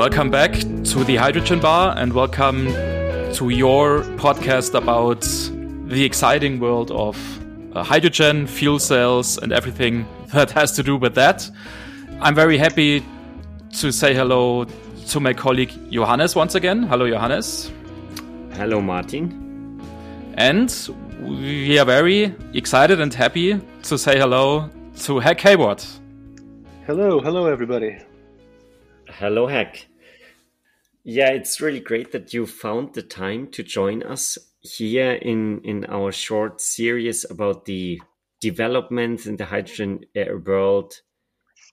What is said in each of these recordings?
Welcome back to the Hydrogen Bar and welcome to your podcast about the exciting world of uh, hydrogen, fuel cells, and everything that has to do with that. I'm very happy to say hello to my colleague Johannes once again. Hello, Johannes. Hello, Martin. And we are very excited and happy to say hello to Hack Heyward. Hello, hello, everybody. Hello, Hack. Yeah, it's really great that you found the time to join us here in, in our short series about the developments in the hydrogen world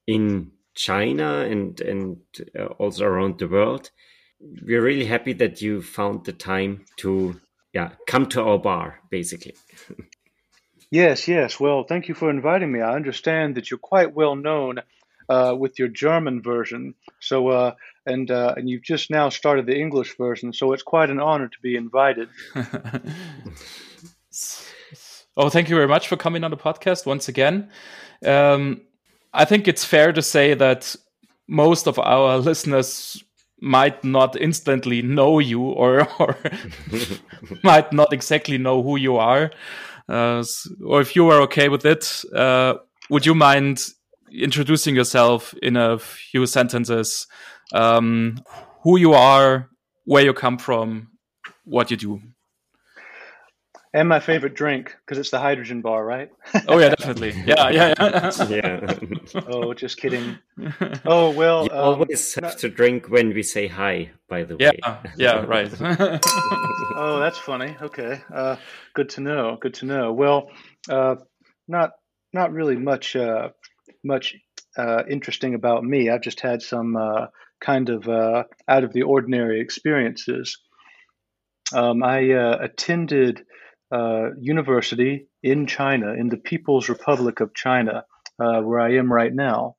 in China and, and uh, also around the world. We're really happy that you found the time to yeah, come to our bar, basically. yes, yes. Well, thank you for inviting me. I understand that you're quite well known uh, with your German version. So, uh, and uh, and you've just now started the English version. So it's quite an honor to be invited. oh, thank you very much for coming on the podcast once again. Um, I think it's fair to say that most of our listeners might not instantly know you or, or might not exactly know who you are. Uh, or if you are okay with it, uh, would you mind introducing yourself in a few sentences? Um, who you are, where you come from, what you do and my favorite drink because it's the hydrogen bar, right? oh yeah, definitely. Yeah, yeah, yeah. yeah. oh, just kidding. Oh well. You um, always have not... to drink when we say hi. By the way. Yeah. Yeah. Right. oh, that's funny. Okay. Uh, good to know. Good to know. Well, uh, not not really much uh, much uh, interesting about me. I've just had some uh, kind of uh, out of the ordinary experiences. Um, I attended uh, university in China, in the People's Republic of China, uh, where I am right now.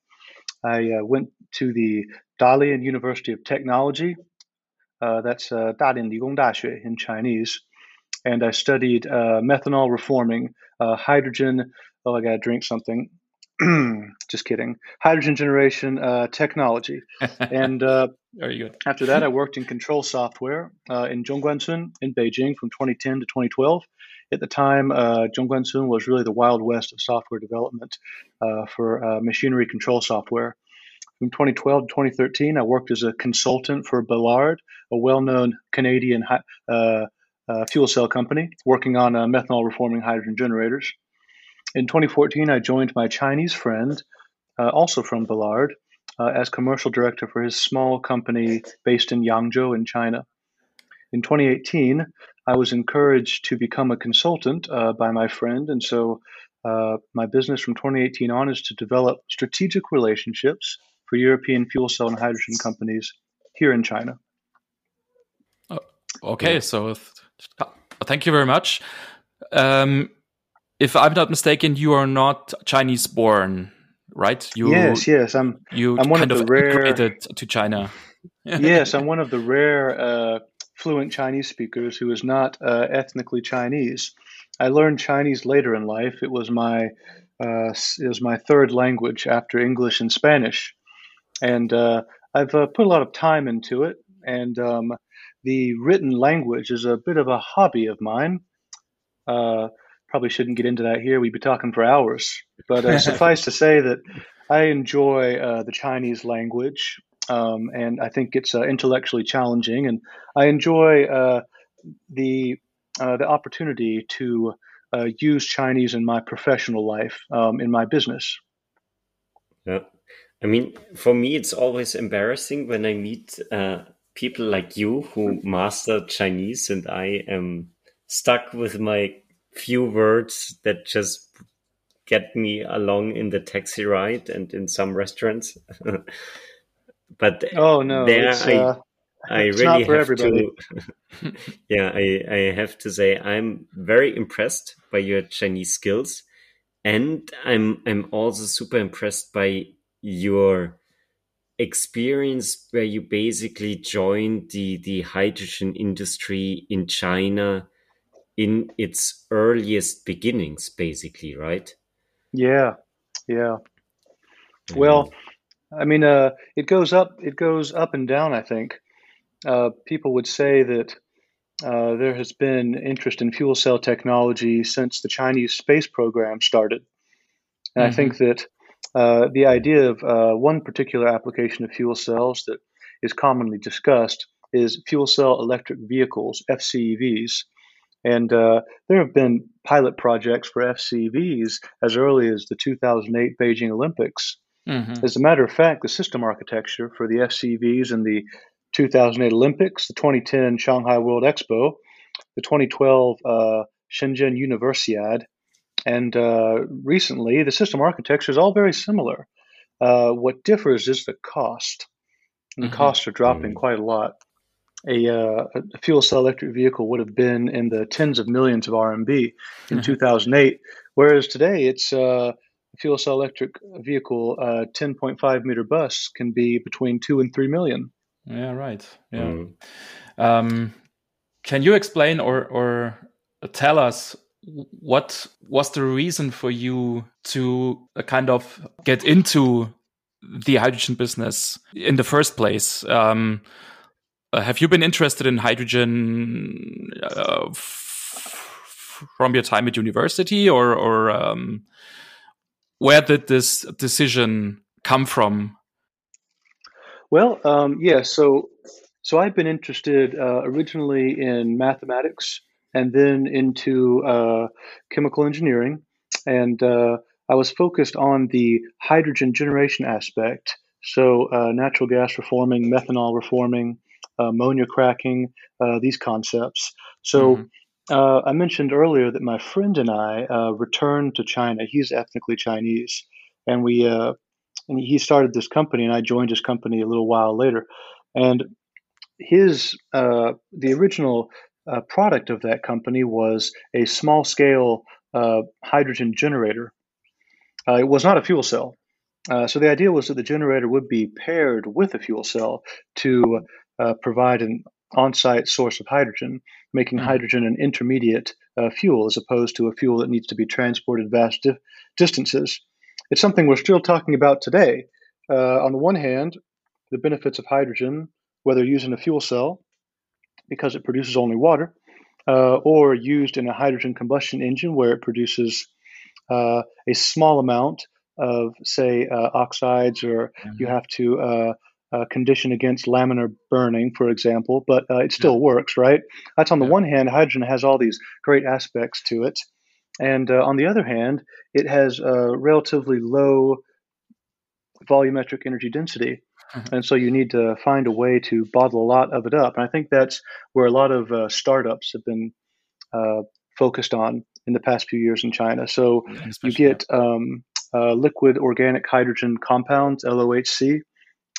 I uh, went to the Dalian University of Technology. Uh, that's uh, Dalian Ligong Daxue in Chinese. And I studied uh, methanol reforming, hydrogen. Oh, I got to drink something. just kidding. Hydrogen generation technology. and good. after that, I worked in control software in Zhongguancun in Beijing from 2010 to 2012 at the time, uh, Zhongguancun was really the wild west of software development uh, for uh, machinery control software. From 2012 to 2013, I worked as a consultant for Ballard, a well-known Canadian uh, uh, fuel cell company, working on uh, methanol reforming hydrogen generators. In 2014, I joined my Chinese friend, also from Ballard, as commercial director for his small company based in Yangzhou in China. In 2018, I was encouraged to become a consultant uh, by my friend, and so uh, my business from 2018 on is to develop strategic relationships for European fuel cell and hydrogen companies here in China. Oh, okay, so uh, thank you very much. Um, if I'm not mistaken, you are not Chinese born, right? You, yes, yes, I'm. You I'm one kind of, the rare to China. yes, I'm one of the rare uh, fluent Chinese speakers who is not uh, ethnically Chinese. I learned Chinese later in life. It was my uh, it was my third language after English and Spanish, and uh, I've uh, put a lot of time into it. And um, the written language is a bit of a hobby of mine. Uh, probably shouldn't get into that here. We'd be talking for hours. But uh, suffice to say that I enjoy the Chinese language um, and I think it's uh, intellectually challenging. And I enjoy uh, the uh, the opportunity to uh, use Chinese in my professional life, um, in my business. Yeah, I mean, for me, it's always embarrassing when I meet uh, people like you who master Chinese, and I am stuck with my few words that just get me along in the taxi ride and in some restaurants. but oh no, there I, uh, I really have everybody. to. yeah, I, I have to say I'm very impressed by your Chinese skills, and I'm I'm also super impressed by your experience where you basically joined the the hydrogen industry in China in its earliest beginnings basically right yeah yeah well I mean, uh, it goes up. It goes up and down. I think uh, people would say that uh, there has been interest in fuel cell technology since the Chinese space program started, and mm-hmm. I think that uh, the idea of uh, one particular application of fuel cells that is commonly discussed is fuel cell electric vehicles (FCEVs). And uh, there have been pilot projects for FCVs as early as the 2008 Beijing Olympics. Mm-hmm. As a matter of fact, the system architecture for the FCVs in the 2008 Olympics, the 2010 Shanghai World Expo, the 2012 uh, Shenzhen Universiade, and uh, recently the system architecture is all very similar. Uh, what differs is the cost. And the mm-hmm. costs are dropping mm-hmm. quite a lot a, uh, a, fuel cell electric vehicle would have been in the tens of millions of RMB in mm-hmm. 2008, whereas today it's uh, a fuel cell electric vehicle, uh, 10.5 meter bus can be between two and three million. Yeah, right. Yeah. Mm. Um, can you explain or or tell us what was the reason for you to uh, kind of get into the hydrogen business in the first place? Um, uh, have you been interested in hydrogen uh, from your time at university, or, or um, where did this decision come from? Well, um, yeah. So, so I've been interested uh, originally in mathematics, and then into uh, chemical engineering, and uh, I was focused on the hydrogen generation aspect. So, uh, natural gas reforming, methanol reforming, ammonia cracking, uh, these concepts. So mm-hmm. uh, I mentioned earlier that my friend and I uh, returned to China. He's ethnically Chinese, and we uh, and he started this company, and I joined his company a little while later. And his uh, the original uh, product of that company was a small scale hydrogen generator. it was not a fuel cell. Uh, so the idea was that the generator would be paired with a fuel cell to uh, provide an on-site source of hydrogen, making mm-hmm. hydrogen an intermediate uh, fuel as opposed to a fuel that needs to be transported vast di- distances. It's something we're still talking about today. Uh, on the one hand, the benefits of hydrogen, whether used in a fuel cell because it produces only water, uh, or used in a hydrogen combustion engine where it produces uh, a small amount of, say, uh, oxides, or mm-hmm. you have to uh, condition against laminar burning, for example, but uh, it still yeah. works, right? That's on the yeah. one hand, hydrogen has all these great aspects to it. And uh, on the other hand, it has a relatively low volumetric energy density. Mm-hmm. And so you need to find a way to bottle a lot of it up. And I think that's where a lot of uh, startups have been uh, focused on in the past few years in China. So you get um, uh, liquid organic hydrogen compounds, LOHC,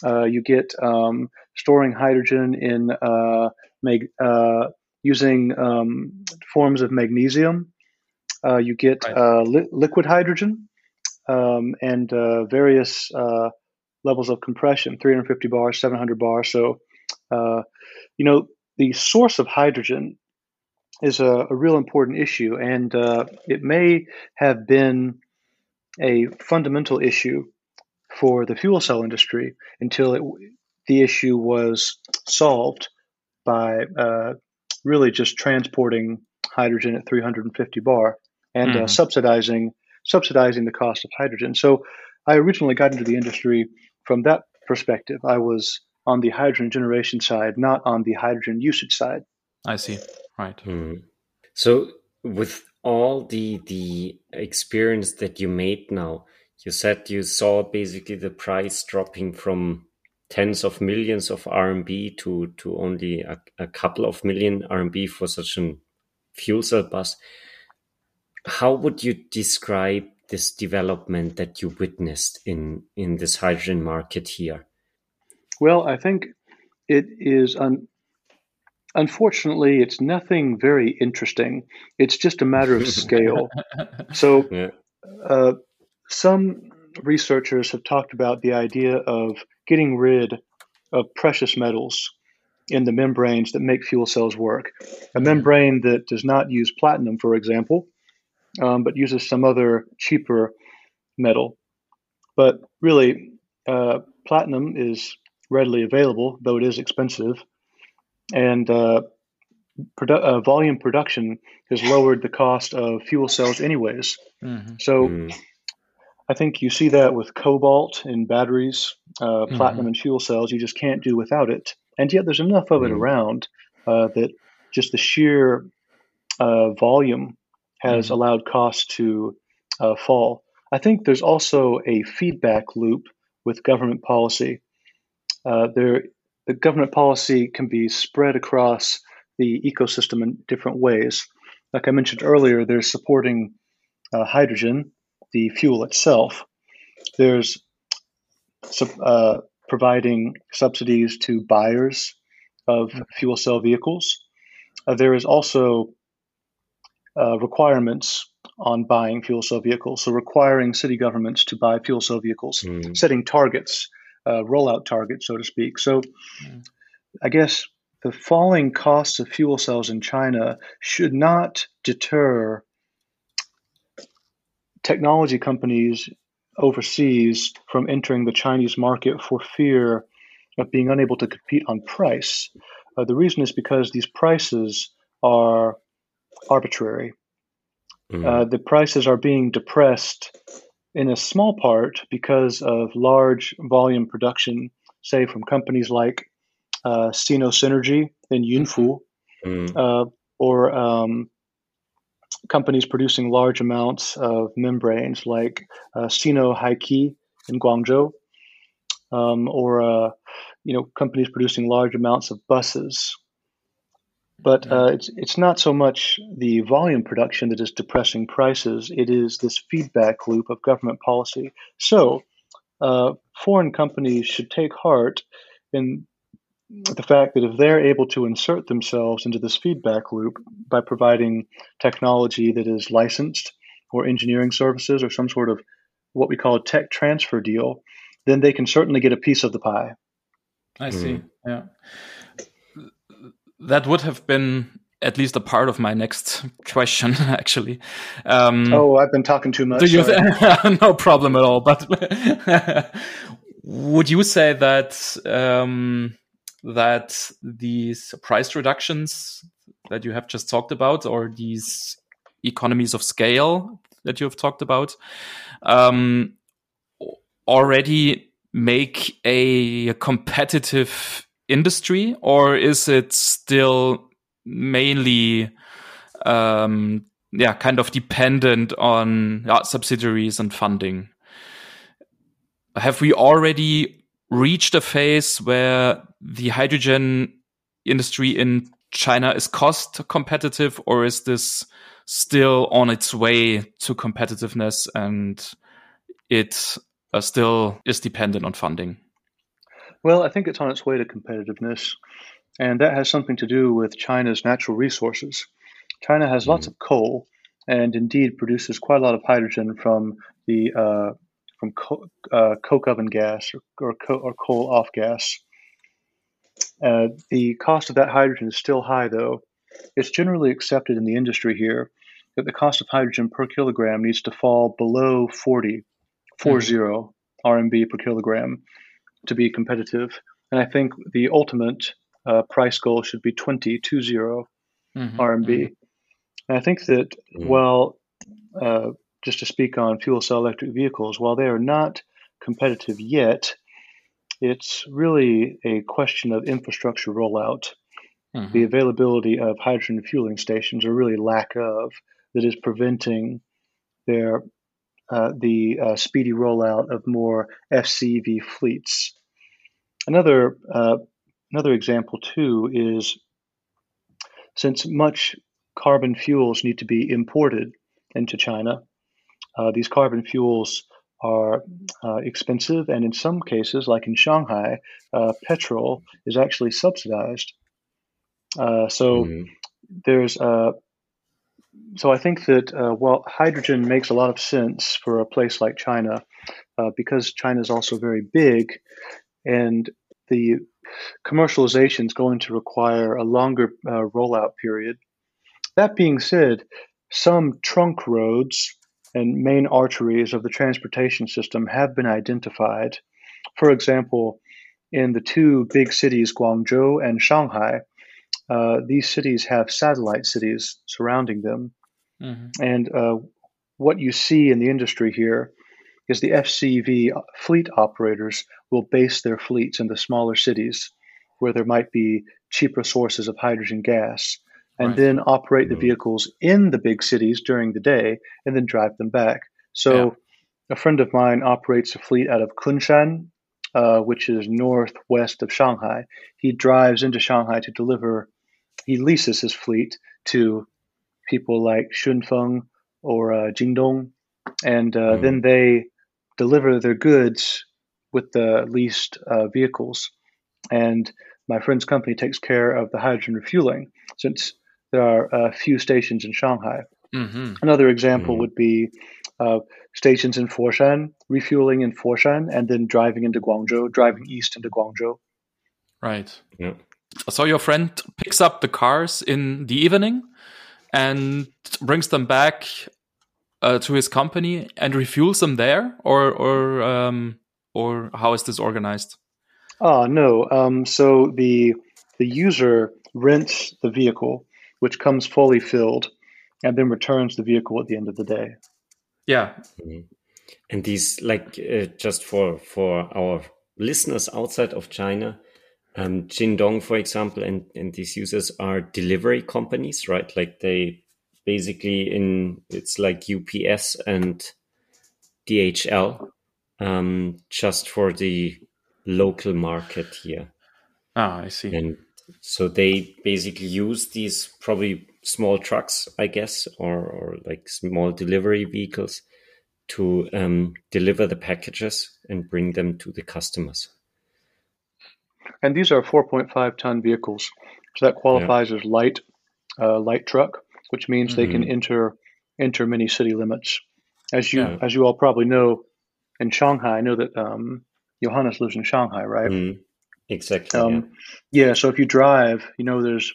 uh, you get um, storing hydrogen in uh, mag- uh, using um, forms of magnesium. Uh, you get right. Uh, li- liquid hydrogen um, and various levels of compression 350 bars, 700 bars. So, you know, the source of hydrogen is a, a real important issue, and it may have been a fundamental issue for the fuel cell industry until it, the issue was solved by uh, really just transporting hydrogen at 350 bar and mm. uh, hmm. subsidizing subsidizing the cost of hydrogen. So I originally got into the industry from that perspective. I was on the hydrogen generation side, not on the hydrogen usage side. I see. Right. Mm. So with all the the experience that you made now, you said you saw basically the price dropping from tens of millions of RMB to to only a, a couple of million RMB for such a fuel cell bus. How would you describe this development that you witnessed in in this hydrogen market here? Well, I think it is un- unfortunately it's nothing very interesting. It's just a matter of scale. so. Yeah. Uh, some researchers have talked about the idea of getting rid of precious metals in the membranes that make fuel cells work. A membrane that does not use platinum, for example, um, but uses some other cheaper metal. But really, uh, platinum is readily available, though it is expensive, and uh, produ- uh, volume production has lowered the cost of fuel cells, anyways. Mm-hmm. So. Mm. I think you see that with cobalt in batteries, uh, mm-hmm. platinum in fuel cells. You just can't do without it. And yet, there's enough of it mm-hmm. around uh, that just the sheer uh, volume has mm-hmm. allowed costs to uh, fall. I think there's also a feedback loop with government policy. Uh, there, the government policy can be spread across the ecosystem in different ways. Like I mentioned earlier, there's supporting uh, hydrogen, the fuel itself. There's uh, providing subsidies to buyers of fuel cell vehicles. Uh, there is also uh, requirements on buying fuel cell vehicles. So, requiring city governments to buy fuel cell vehicles, mm. setting targets, uh, rollout targets, so to speak. So, mm. I guess the falling costs of fuel cells in China should not deter technology companies overseas from entering the Chinese market for fear of being unable to compete on price. Uh, the reason is because these prices are arbitrary. Mm. Uh, the prices are being depressed in a small part because of large volume production, say from companies like uh, Sino Synergy in Yunfu, mm. uh, or um, companies producing large amounts of membranes like uh, Sinohykey in Guangzhou, um, or uh, you know companies producing large amounts of buses but uh, it's it's not so much the volume production that is depressing prices. It is this feedback loop of government policy. So, uh, foreign companies should take heart in the fact that if they're able to insert themselves into this feedback loop by providing technology that is licensed or engineering services or some sort of what we call a tech transfer deal, then they can certainly get a piece of the pie. I see. Mm. Yeah that would have been at least a part of my next question, actually. Um, oh, I've been talking too much. You no problem at all. But would you say that um, that these price reductions that you have just talked about, or these economies of scale that you have talked about, um, already make a competitive industry, or is it still mainly, um, yeah, kind of dependent on yeah, subsidiaries and funding? Have we already reached a phase where the hydrogen industry in China is cost competitive, or is this still on its way to competitiveness and it uh, still is dependent on funding? Well, I think it's on its way to competitiveness, and that has something to do with China's natural resources. China has lots mm. of coal, and indeed produces quite a lot of hydrogen from the uh, from co- uh, coke oven gas or, or, co- or coal off gas. Uh, the cost of that hydrogen is still high, though. It's generally accepted in the industry here that the cost of hydrogen per kilogram needs to fall below 40, 40 mm. RMB per kilogram to be competitive. And I think the ultimate uh, price goal should be 20, 20 mm-hmm, RMB. Mm-hmm. And I think that mm. while, uh, just to speak on fuel cell electric vehicles, while they are not competitive yet, it's really a question of infrastructure rollout. Mm-hmm. The availability of hydrogen fueling stations, or really lack of, that is preventing their uh, the uh, speedy rollout of more FCV fleets. Another uh, another example too is since much carbon fuels need to be imported into China, uh, these carbon fuels are uh, expensive, and in some cases, like in Shanghai, petrol is actually subsidized. so mm-hmm. there's so I think that uh, while hydrogen makes a lot of sense for a place like China, uh, because China is also very big, and the commercialization is going to require a longer uh, rollout period. That being said, some trunk roads and main arteries of the transportation system have been identified for example, in the two big cities, Guangzhou and Shanghai, uh, these cities have satellite cities surrounding them. Mm-hmm. And uh, what you see in the industry here is the FCV fleet operators will base their fleets in the smaller cities where there might be cheaper sources of hydrogen gas and right. then operate the mm-hmm. vehicles in the big cities during the day and then drive them back. So, yeah. a friend of mine operates a fleet out of Kunshan, uh, which is northwest of Shanghai. He drives into Shanghai to deliver, he leases his fleet to people like Shunfeng or uh, Jingdong, and uh, mm. then they deliver their goods with the leased uh, vehicles. And my friend's company takes care of the hydrogen refueling since there are a few stations in Shanghai. Mm-hmm. Another example mm-hmm. would be uh, stations in Foshan, refueling in Foshan, and then driving into Guangzhou, driving east into Guangzhou. Right. Yeah. So your friend picks up the cars in the evening and brings them back uh, to his company and refuels them there, or or um, or how is this organized? Oh no. Um, so the the user rents the vehicle, which comes fully filled, and then returns the vehicle at the end of the day. Yeah. Mm-hmm. And these, like, uh, just for for our listeners outside of China, um, Jingdong, for example, and and these users are delivery companies, right? Like they basically in it's like UPS and DHL, um, just for the local market here. Ah, I see. And so they basically use these probably small trucks, I guess, or, or like small delivery vehicles to um, deliver the packages and bring them to the customers. And these are 4.5 ton vehicles, so that qualifies yeah. as light, uh, light truck, which means mm-hmm. they can mm-hmm. enter enter many city limits. As you yeah. as you all probably know, in Shanghai, I know that um, Johannes lives in Shanghai, right? Mm, exactly. Um, yeah. yeah. So if you drive, you know there's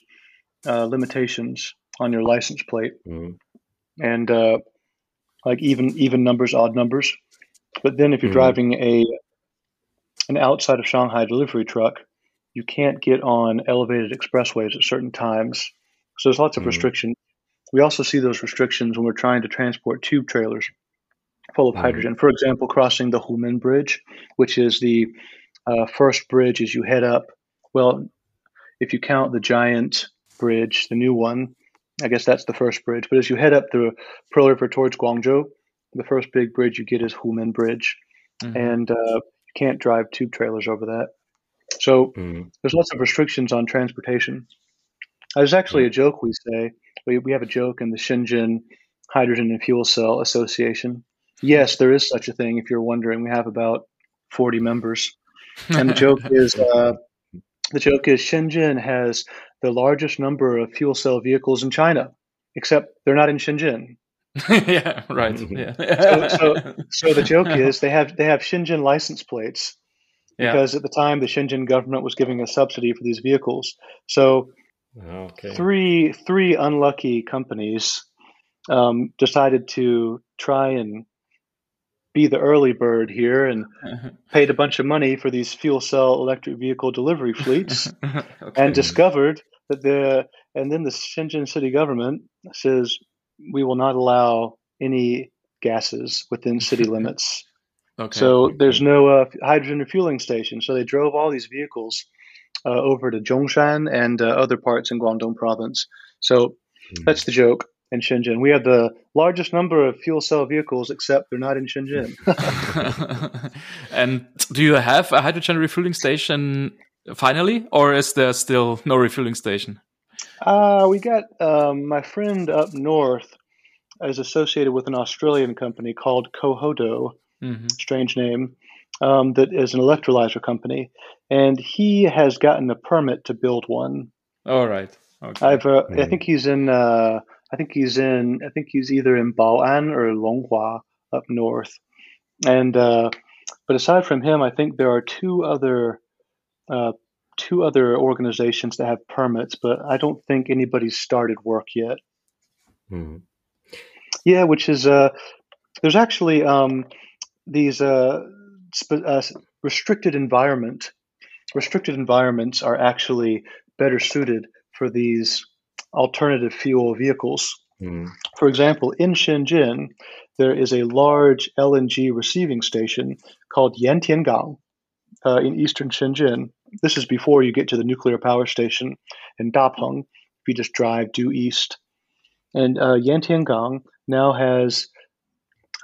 uh, limitations on your license plate, mm. and uh, like even even numbers, odd numbers. But then if you're mm. driving a an outside of Shanghai delivery truck, you can't get on elevated expressways at certain times. So there's lots of mm. restrictions. We also see those restrictions when we're trying to transport tube trailers full of mm-hmm. hydrogen. For example, crossing the Humen Bridge, which is the uh, first bridge as you head up. Well, if you count the giant bridge, the new one, I guess that's the first bridge. But as you head up the Pearl River towards Guangzhou, the first big bridge you get is Humen Bridge, mm-hmm. and uh, you can't drive tube trailers over that. So mm-hmm. there's lots of restrictions on transportation. There's actually a joke we say. We, we have a joke in the Shenzhen Hydrogen and Fuel Cell Association Yes, there is such a thing. If you're wondering, we have about 40 members, and the joke is uh, the joke is Shenzhen has the largest number of fuel cell vehicles in China, except they're not in Shenzhen. yeah, right. Yeah. so, so, so, the joke is they have they have Shenzhen license plates because yeah. at the time the Shenzhen government was giving a subsidy for these vehicles. So okay. three three unlucky companies um, decided to try and be the early bird here and paid a bunch of money for these fuel cell electric vehicle delivery fleets okay. and discovered that the and then the Shenzhen city government says we will not allow any gases within city limits. Okay. So there's no uh, hydrogen refueling station. So they drove all these vehicles uh, over to Zhongshan and uh, other parts in Guangdong province. So mm-hmm. that's the joke in Shenzhen. We have the largest number of fuel cell vehicles, except they're not in Shenzhen. and do you have a hydrogen refueling station finally, or is there still no refueling station? Uh, we got um, my friend up north is associated with an Australian company called Kohodo, mm-hmm. strange name, um, that is an electrolyzer company, and he has gotten a permit to build one. All right. Okay. I've uh, mm. I think he's in uh, I think he's in. I think he's either in Bao'an or Longhua up north. And uh, but aside from him, I think there are two other uh, two other organizations that have permits, but I don't think anybody's started work yet. Mm-hmm. Yeah, which is uh, there's actually um, these uh, spe- uh, restricted environment, restricted environments are actually better suited for these alternative fuel vehicles. Mm. For example, in Shenzhen, there is a large LNG receiving station called Yantiangang uh, in eastern Shenzhen. This is before you get to the nuclear power station in Dapeng. If you just drive due east, and uh, Yantiangang now has,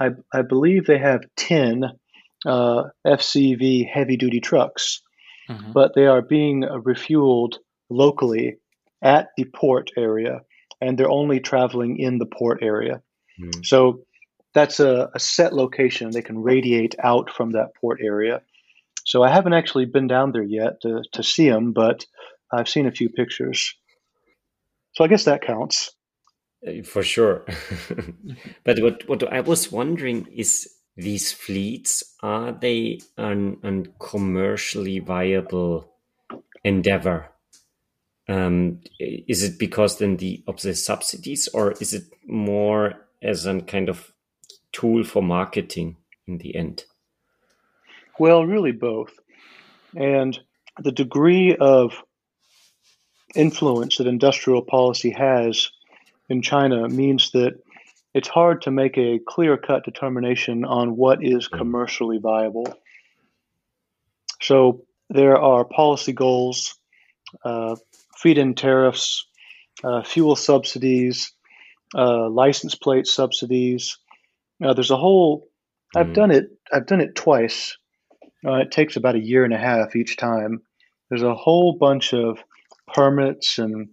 I, I believe they have ten uh, FCV heavy duty trucks, mm-hmm. but they are being refueled locally at the port area, and they're only traveling in the port area. Mm. So that's a, a, set location. They can radiate out from that port area. So I haven't actually been down there yet to, to see them, but I've seen a few pictures. So I guess that counts. Uh, for sure. but what, what I was wondering is these fleets, are they an, an commercially viable endeavor? Um, is it because then the of the subsidies, or is it more as a kind of tool for marketing in the end? Well, really both. And the degree of influence that industrial policy has in China means that it's hard to make a clear cut determination on what is mm. commercially viable. So there are policy goals, uh, feed in tariffs, uh, fuel subsidies, uh, license plate subsidies. Now, there's a whole. I've mm. done it. I've done it twice. Uh, it takes about a year and a half each time. There's a whole bunch of permits and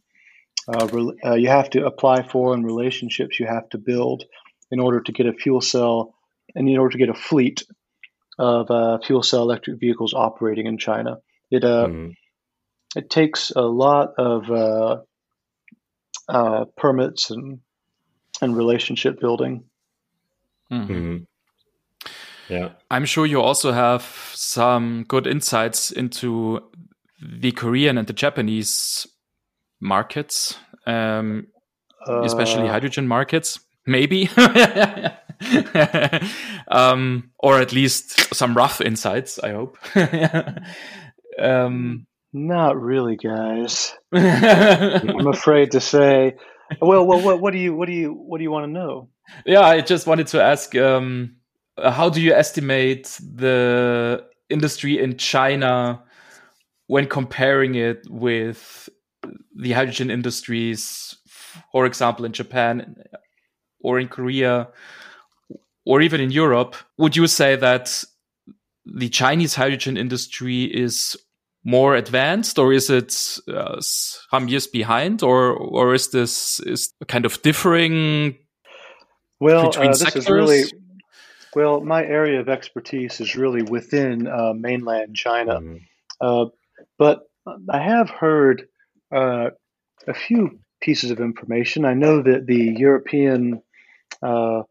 uh, uh, you have to apply for and relationships you have to build in order to get a fuel cell and in order to get a fleet of uh, fuel cell electric vehicles operating in China. It mm it takes a lot of uh, uh, permits and and relationship building. Mm-hmm. mm-hmm. Yeah, I'm sure you also have some good insights into the Korean and the Japanese markets, um, uh, especially hydrogen markets. Maybe. um, or at least some rough insights, I hope. um, not really, guys. I'm afraid to say. Well, well, what, what do you, what do you, what do you want to know? Yeah, I just wanted to ask, um, how do you estimate the industry in China when comparing it with the hydrogen industries, for example, in Japan or in Korea or even in Europe? Would you say that the Chinese hydrogen industry is more advanced, or is it uh, some years behind, or or is this is kind of differing? Well, uh, this sectors? is really well. My area of expertise is really within uh, mainland China, mm. but I have heard uh, a few pieces of information. I know that the European uh,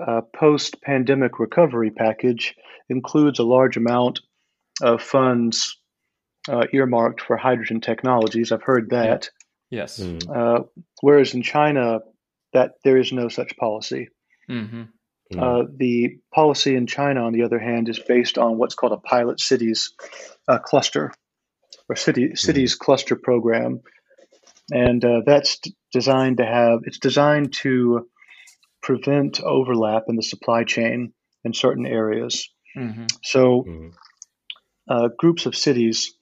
uh, post pandemic recovery package includes a large amount of funds uh, earmarked for hydrogen technologies. I've heard that. Yes. Mm. whereas in China, that there is no such policy. Mm-hmm. Uh, the policy in China, on the other hand, is based on what's called a pilot cities uh, cluster or city hmm. cities mm-hmm. cluster program, and uh, that's designed to have it's designed to prevent overlap in the supply chain in certain areas. Mm-hmm. So, mm-hmm. Uh, groups of cities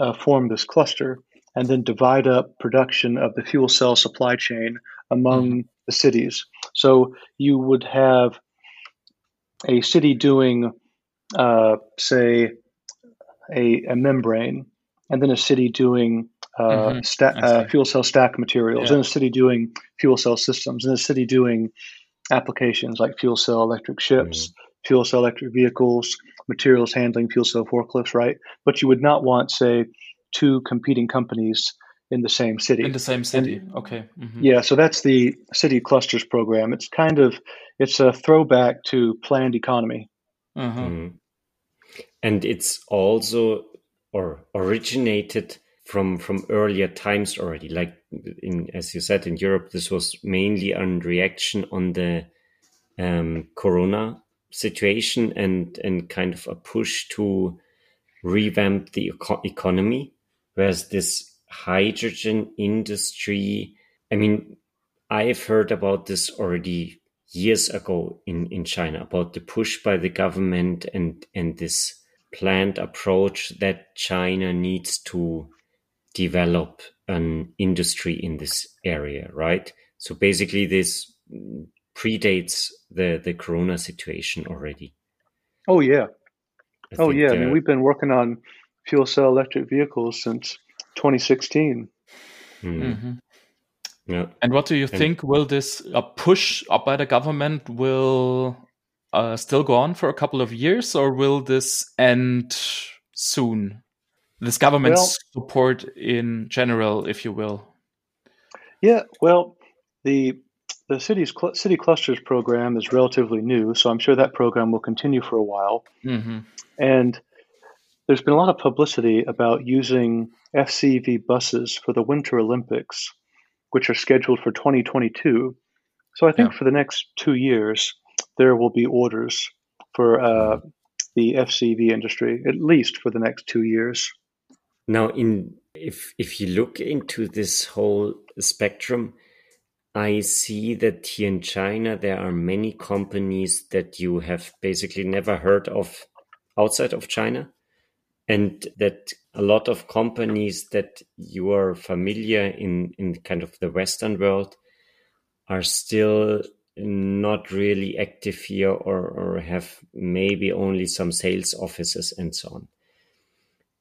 uh, form this cluster and then divide up production of the fuel cell supply chain among mm-hmm. the cities. So, you would have a city doing, uh, say, a, a, membrane, and then a city doing uh, mm-hmm. sta- uh, fuel cell stack materials, yeah. and a city doing fuel cell systems, and a city doing applications like fuel cell electric ships, mm-hmm. Fuel cell electric vehicles, materials handling, fuel cell forklifts, right? But you would not want, say, two competing companies in the same city. In the same city, and, okay. Mm-hmm. Yeah, so that's the city clusters program. It's kind of it's a throwback to planned economy. Mm-hmm. Mm. And it's also or originated from from earlier times already. Like in as you said in Europe, this was mainly a reaction on the um, Corona situation and and kind of a push to revamp the eco- economy. Whereas this hydrogen industry i mean i've heard about this already years ago in in china about the push by the government and and this planned approach that china needs to develop an industry in this area right? So basically this predates the the corona situation already. Oh yeah, I oh yeah. I mean, we've been working on fuel cell electric vehicles since 2016. Hmm. Mm-hmm. Yeah. And what do you and, think? Will this uh, push up by the government will uh, still go on for a couple of years, or will this end soon? This government well, support in general, if you will. Yeah. Well, the the city's cl- city clusters program is relatively new, so I'm sure that program will continue for a while. Mm-hmm. And there's been a lot of publicity about using FCV buses for the Winter Olympics, which are scheduled for 2022. So I think yeah. for the next two years, there will be orders for uh, the FCV industry, at least for the next two years. Now, in if if you look into this whole spectrum, I see that here in China there are many companies that you have basically never heard of outside of China, and that a lot of companies that you are familiar in in kind of the Western world are still not really active here or, or have maybe only some sales offices and so on.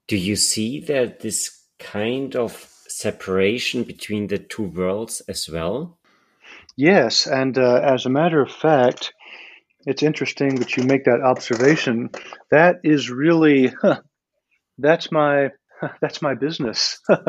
Do you see that this kind of separation between the two worlds as well? Yes, and uh, as a matter of fact, it's interesting that you make that observation. That is really huh, that's my that's my business. uh,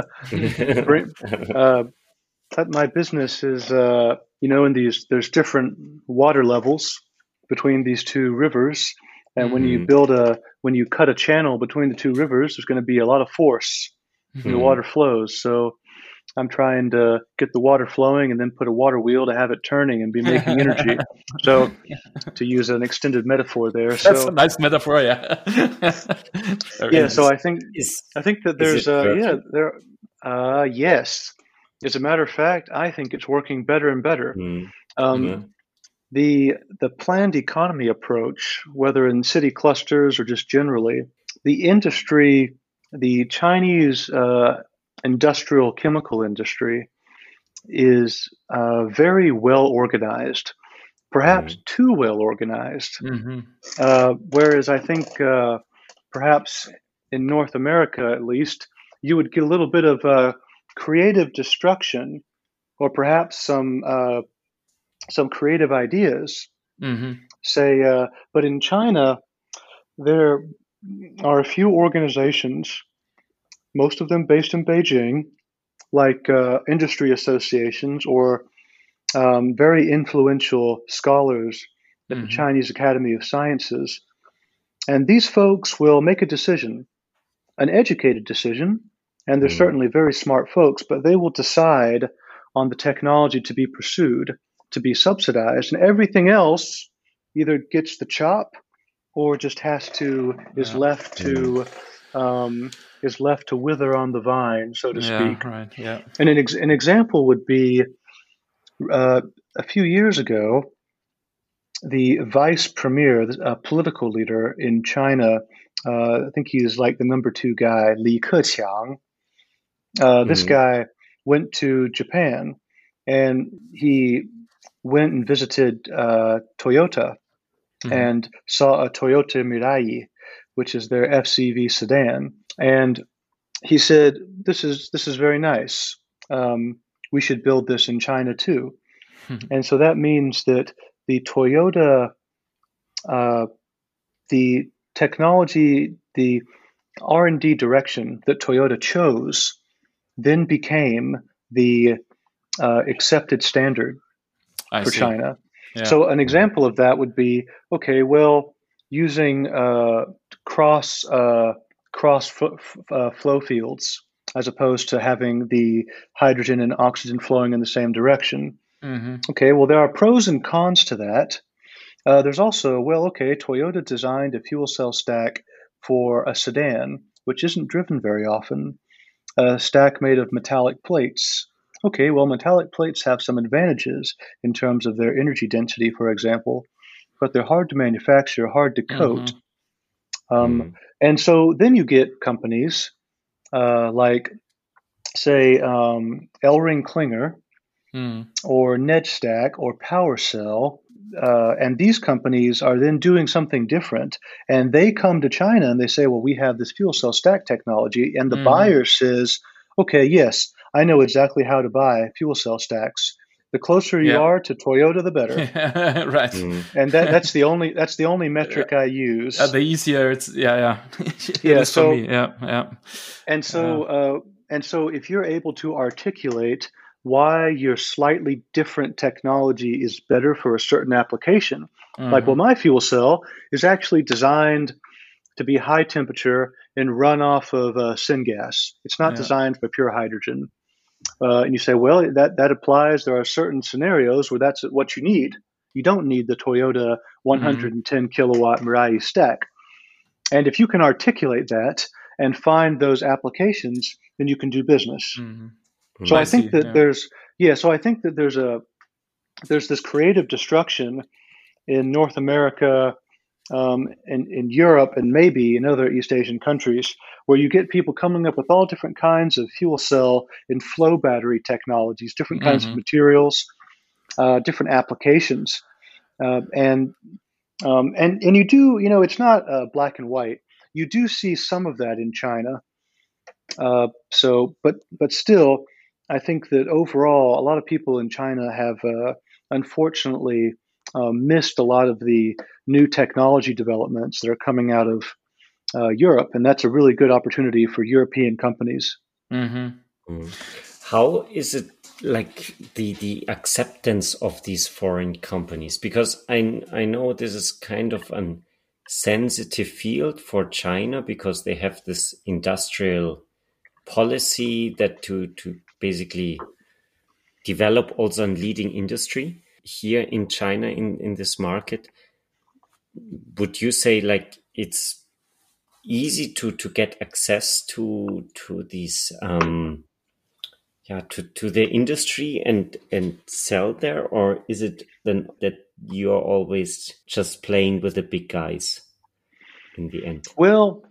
that my business is uh, you know in these there's different water levels between these two rivers, and mm-hmm. when you mm-hmm. build a when you cut a channel between the two rivers, there's going to be a lot of force mm-hmm. the water flows. So I'm trying to get the water flowing and then put a water wheel to have it turning and be making energy. so, to use an extended metaphor there, that's so, a nice metaphor, yeah. yeah. So I think is, I think that there's uh, yeah there uh, yes. As a matter of fact, I think it's working better and better. Mm. Um, mm-hmm. The the planned economy approach, whether in city clusters or just generally, the industry, the Chinese uh, industrial chemical industry is uh, very well organized, perhaps mm-hmm. too well organized. Mm-hmm. Uh, whereas I think uh, perhaps in North America, at least, you would get a little bit of uh, creative destruction, or perhaps some uh, some creative ideas. Mm-hmm. Say, uh, but in China, there are a few organizations most of them based in Beijing, like uh, industry associations or um, very influential scholars at mm-hmm. the Chinese Academy of Sciences. And these folks will make a decision, an educated decision, and they're mm-hmm. certainly very smart folks, but they will decide on the technology to be pursued, to be subsidized, and everything else either gets the chop or just has to, is left to mm-hmm. Um, is left to wither on the vine, so to yeah, speak. Right. Yeah. And an, ex- an example would be uh, a few years ago, the vice premier, a political leader in China, uh, I think he's like the number two guy, Li Keqiang. Uh, this mm-hmm. guy went to Japan and he went and visited uh, Toyota mm-hmm. and saw a Toyota Mirai, which is their FCV sedan. And he said, "This is this is very nice. Um, we should build this in China too." and so that means that the Toyota, uh, the technology, the R and D direction that Toyota chose, then became the uh, accepted standard I for see. China. Yeah. So an example of that would be okay. Well, using uh, cross uh, cross uh, flow fields as opposed to having the hydrogen and oxygen flowing in the same direction. Mm-hmm. Okay, well, there are pros and cons to that. Uh, there's also, well, okay, Toyota designed a fuel cell stack for a sedan, which isn't driven very often, a stack made of metallic plates. Okay, well, metallic plates have some advantages in terms of their energy density, for example, but they're hard to manufacture, hard to coat. Mm-hmm. Um, mm. And so then you get companies uh, like, say, um, Elring Klinger mm. or Nedstack or PowerCell. Uh, and these companies are then doing something different. And they come to China and they say, well, we have this fuel cell stack technology. And the mm. buyer says, okay, yes, I know exactly how to buy fuel cell stacks. The closer you are to Toyota, the better. right. Mm. And that, that's the only that's the only metric I use. Uh, the easier it's yeah yeah yeah so yeah yeah. And so uh, and so if you're able to articulate why your slightly different technology is better for a certain application, mm-hmm. like well my fuel cell is actually designed to be high temperature and run off of uh, syngas. It's not yeah. designed for pure hydrogen. Uh, and you say, well, that, that applies. There are certain scenarios where that's what you need. You don't need the Toyota 110 mm-hmm. kilowatt Mirai stack. And if you can articulate that and find those applications, then you can do business. Mm-hmm. So I, I think that yeah. there's yeah. So I think that there's a there's this creative destruction in North America um, in, in Europe and maybe in other East Asian countries, where you get people coming up with all different kinds of fuel cell and flow battery technologies, different kinds mm-hmm. of materials, uh, different applications, uh, and um, and and you do, you know, it's not uh, black and white. You do see some of that in China. Uh, so, but but still, I think that overall, a lot of people in China have uh, unfortunately um, missed a lot of the new technology developments that are coming out of uh, Europe, and that's a really good opportunity for European companies. Mm-hmm. Mm. How is it like the the acceptance of these foreign companies? Because I I know this is kind of an sensitive field for China because they have this industrial policy that to to basically develop also a leading industry here in China in, in this market, would you say like it's easy to to get access to to these um yeah to to the industry and and sell there? Or is it then that you're always just playing with the big guys in the end? Well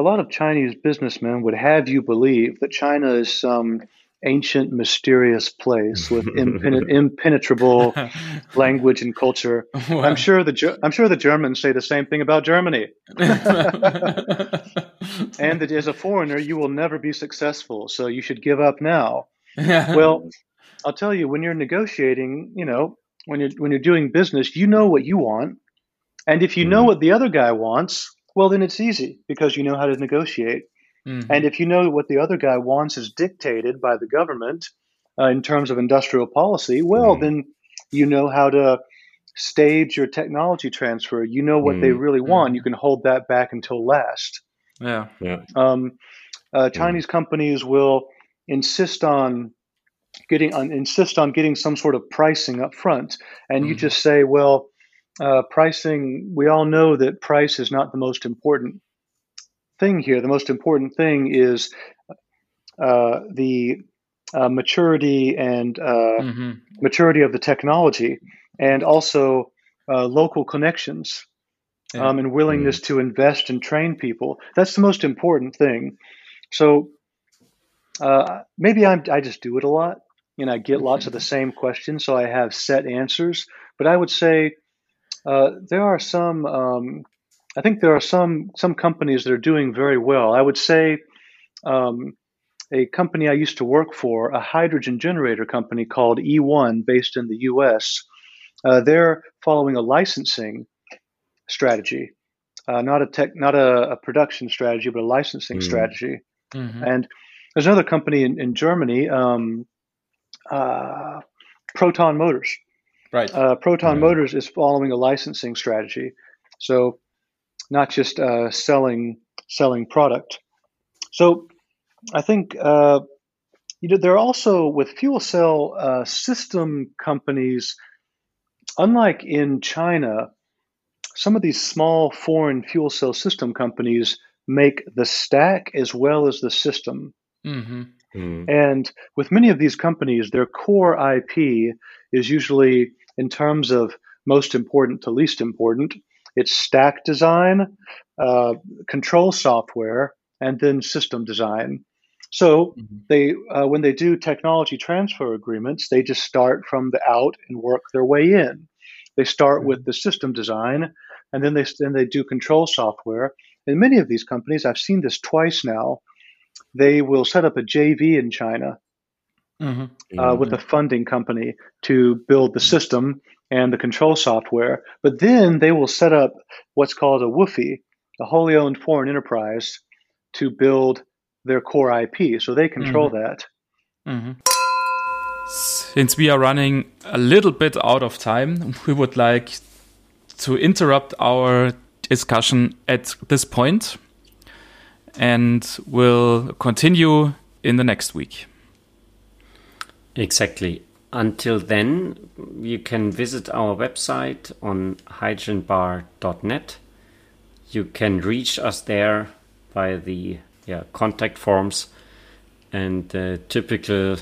a lot of chinese businessmen would have you believe that china is some ancient, mysterious place with impen- impenetrable language and culture. Wow. I'm sure the I'm sure the Germans say the same thing about Germany. and that as a foreigner, you will never be successful, so you should give up now. well, I'll tell you, when you're negotiating, you know, when you're when you're doing business, you know what you want, and if you know mm-hmm. what the other guy wants, well, then it's easy because you know how to negotiate. Mm-hmm. And if you know what the other guy wants is dictated by the government uh, in terms of industrial policy, well, mm-hmm. then you know how to stage your technology transfer. You know what mm-hmm. they really want. You can hold that back until last. Yeah. Yeah. Um, uh, Chinese companies will insist on getting on, insist on getting some sort of pricing up front, and you mm-hmm. just say, well. Uh, pricing, we all know that price is not the most important thing here. The most important thing is uh, the uh, maturity and uh, mm-hmm. maturity of the technology, and also uh, local connections yeah. um, and willingness mm-hmm. to invest and train people. That's the most important thing. So uh, maybe I'm, I just do it a lot, and I get lots of the mm-hmm. same questions, so I have set answers. But I would say uh, there are some um, I think there are some some companies that are doing very well. I would say um, a company I used to work for, a hydrogen generator company called E1, based in the U.S. Uh, they're following a licensing strategy, uh, not a tech, not a, a, production strategy, but a licensing mm. strategy. Mm-hmm. And there's another company in, in Germany, um, uh, Proton Motors. Right. Uh, Proton mm. Motors is following a licensing strategy. So not just uh, selling selling product. So I think uh, you know there are also with fuel cell uh, system companies unlike in China, some of these small foreign fuel cell system companies make the stack as well as the system. Mm-hmm. Mm. And with many of these companies, their core IP is usually in terms of most important to least important. It's stack design, uh, control software, and then system design. So mm-hmm. they, uh, when they do technology transfer agreements, they just start from the out and work their way in. They start mm-hmm. with the system design, and then they then they do control software. In many of these companies, I've seen this twice now. They will set up a JV in China mm-hmm. uh, with a funding company to build the system and the control software. But then they will set up what's called a WOFE, a wholly owned foreign enterprise, to build their core IP. So they control mm-hmm. that. Mm-hmm. Since we are running a little bit out of time, we would like to interrupt our discussion at this point and we'll continue in the next week. Exactly. Until then, you can visit our website on hydrogenbar.net. You can reach us there by the yeah, contact forms and the typical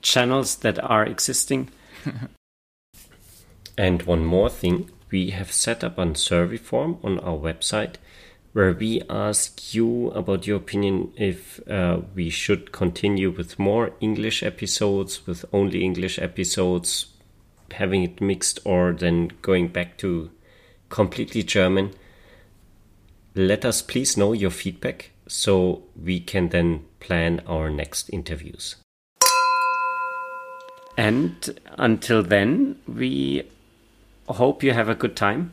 channels that are existing. and one more thing, we have set up a survey form on our website where we ask you about your opinion if uh, we should continue with more English episodes, with only English episodes, having it mixed, or then going back to completely German. Let us please know your feedback so we can then plan our next interviews. And until then, we hope you have a good time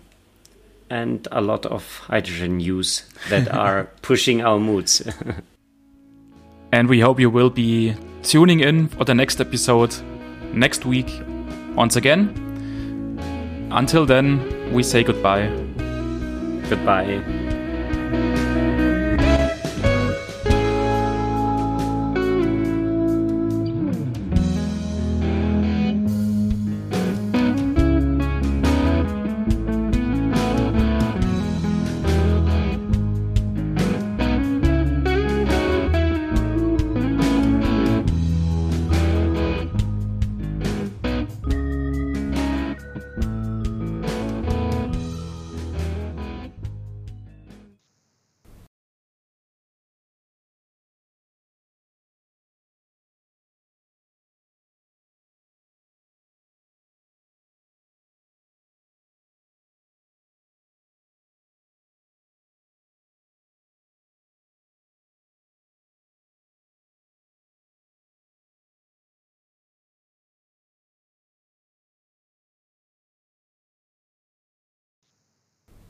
and a lot of hydrogen news that are pushing our moods. and we hope you will be tuning in for the next episode next week once again. Until then, we say goodbye. Goodbye.